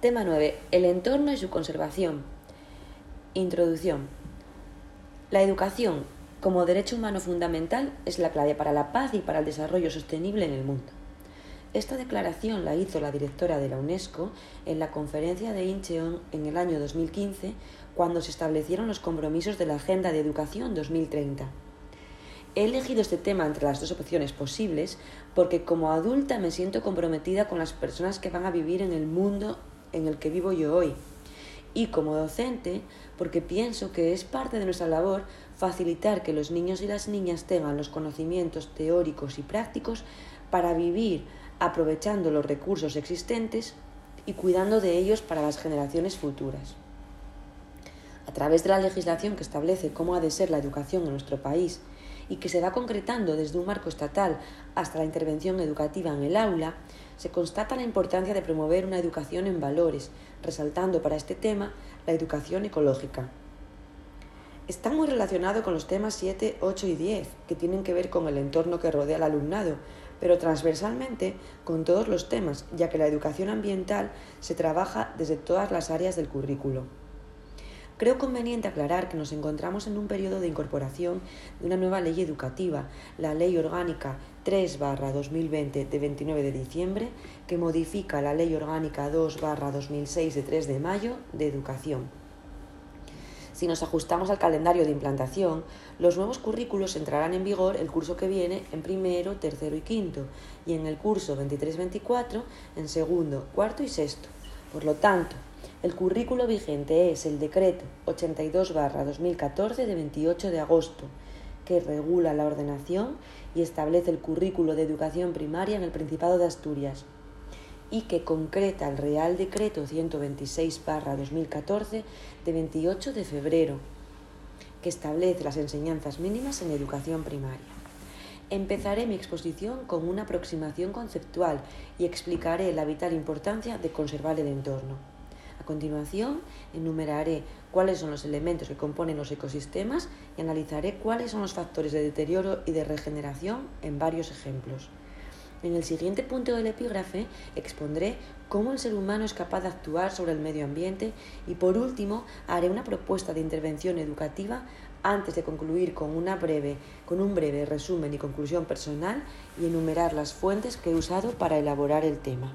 Tema 9. El entorno y su conservación. Introducción. La educación, como derecho humano fundamental, es la clave para la paz y para el desarrollo sostenible en el mundo. Esta declaración la hizo la directora de la UNESCO en la conferencia de Incheon en el año 2015, cuando se establecieron los compromisos de la Agenda de Educación 2030. He elegido este tema entre las dos opciones posibles porque como adulta me siento comprometida con las personas que van a vivir en el mundo en el que vivo yo hoy. Y como docente, porque pienso que es parte de nuestra labor facilitar que los niños y las niñas tengan los conocimientos teóricos y prácticos para vivir aprovechando los recursos existentes y cuidando de ellos para las generaciones futuras. A través de la legislación que establece cómo ha de ser la educación en nuestro país y que se va concretando desde un marco estatal hasta la intervención educativa en el aula, se constata la importancia de promover una educación en valores, resaltando para este tema la educación ecológica. Está muy relacionado con los temas 7, 8 y 10, que tienen que ver con el entorno que rodea al alumnado, pero transversalmente con todos los temas, ya que la educación ambiental se trabaja desde todas las áreas del currículo. Creo conveniente aclarar que nos encontramos en un periodo de incorporación de una nueva ley educativa, la Ley Orgánica 3-2020 de 29 de diciembre, que modifica la Ley Orgánica 2-2006 de 3 de mayo de Educación. Si nos ajustamos al calendario de implantación, los nuevos currículos entrarán en vigor el curso que viene en primero, tercero y quinto, y en el curso 23-24 en segundo, cuarto y sexto. Por lo tanto, el currículo vigente es el decreto 82-2014 de 28 de agosto, que regula la ordenación y establece el currículo de educación primaria en el Principado de Asturias y que concreta el Real Decreto 126-2014 de 28 de febrero, que establece las enseñanzas mínimas en educación primaria. Empezaré mi exposición con una aproximación conceptual y explicaré la vital importancia de conservar el entorno. A continuación, enumeraré cuáles son los elementos que componen los ecosistemas y analizaré cuáles son los factores de deterioro y de regeneración en varios ejemplos. En el siguiente punto del epígrafe expondré cómo el ser humano es capaz de actuar sobre el medio ambiente y por último haré una propuesta de intervención educativa antes de concluir con, una breve, con un breve resumen y conclusión personal y enumerar las fuentes que he usado para elaborar el tema.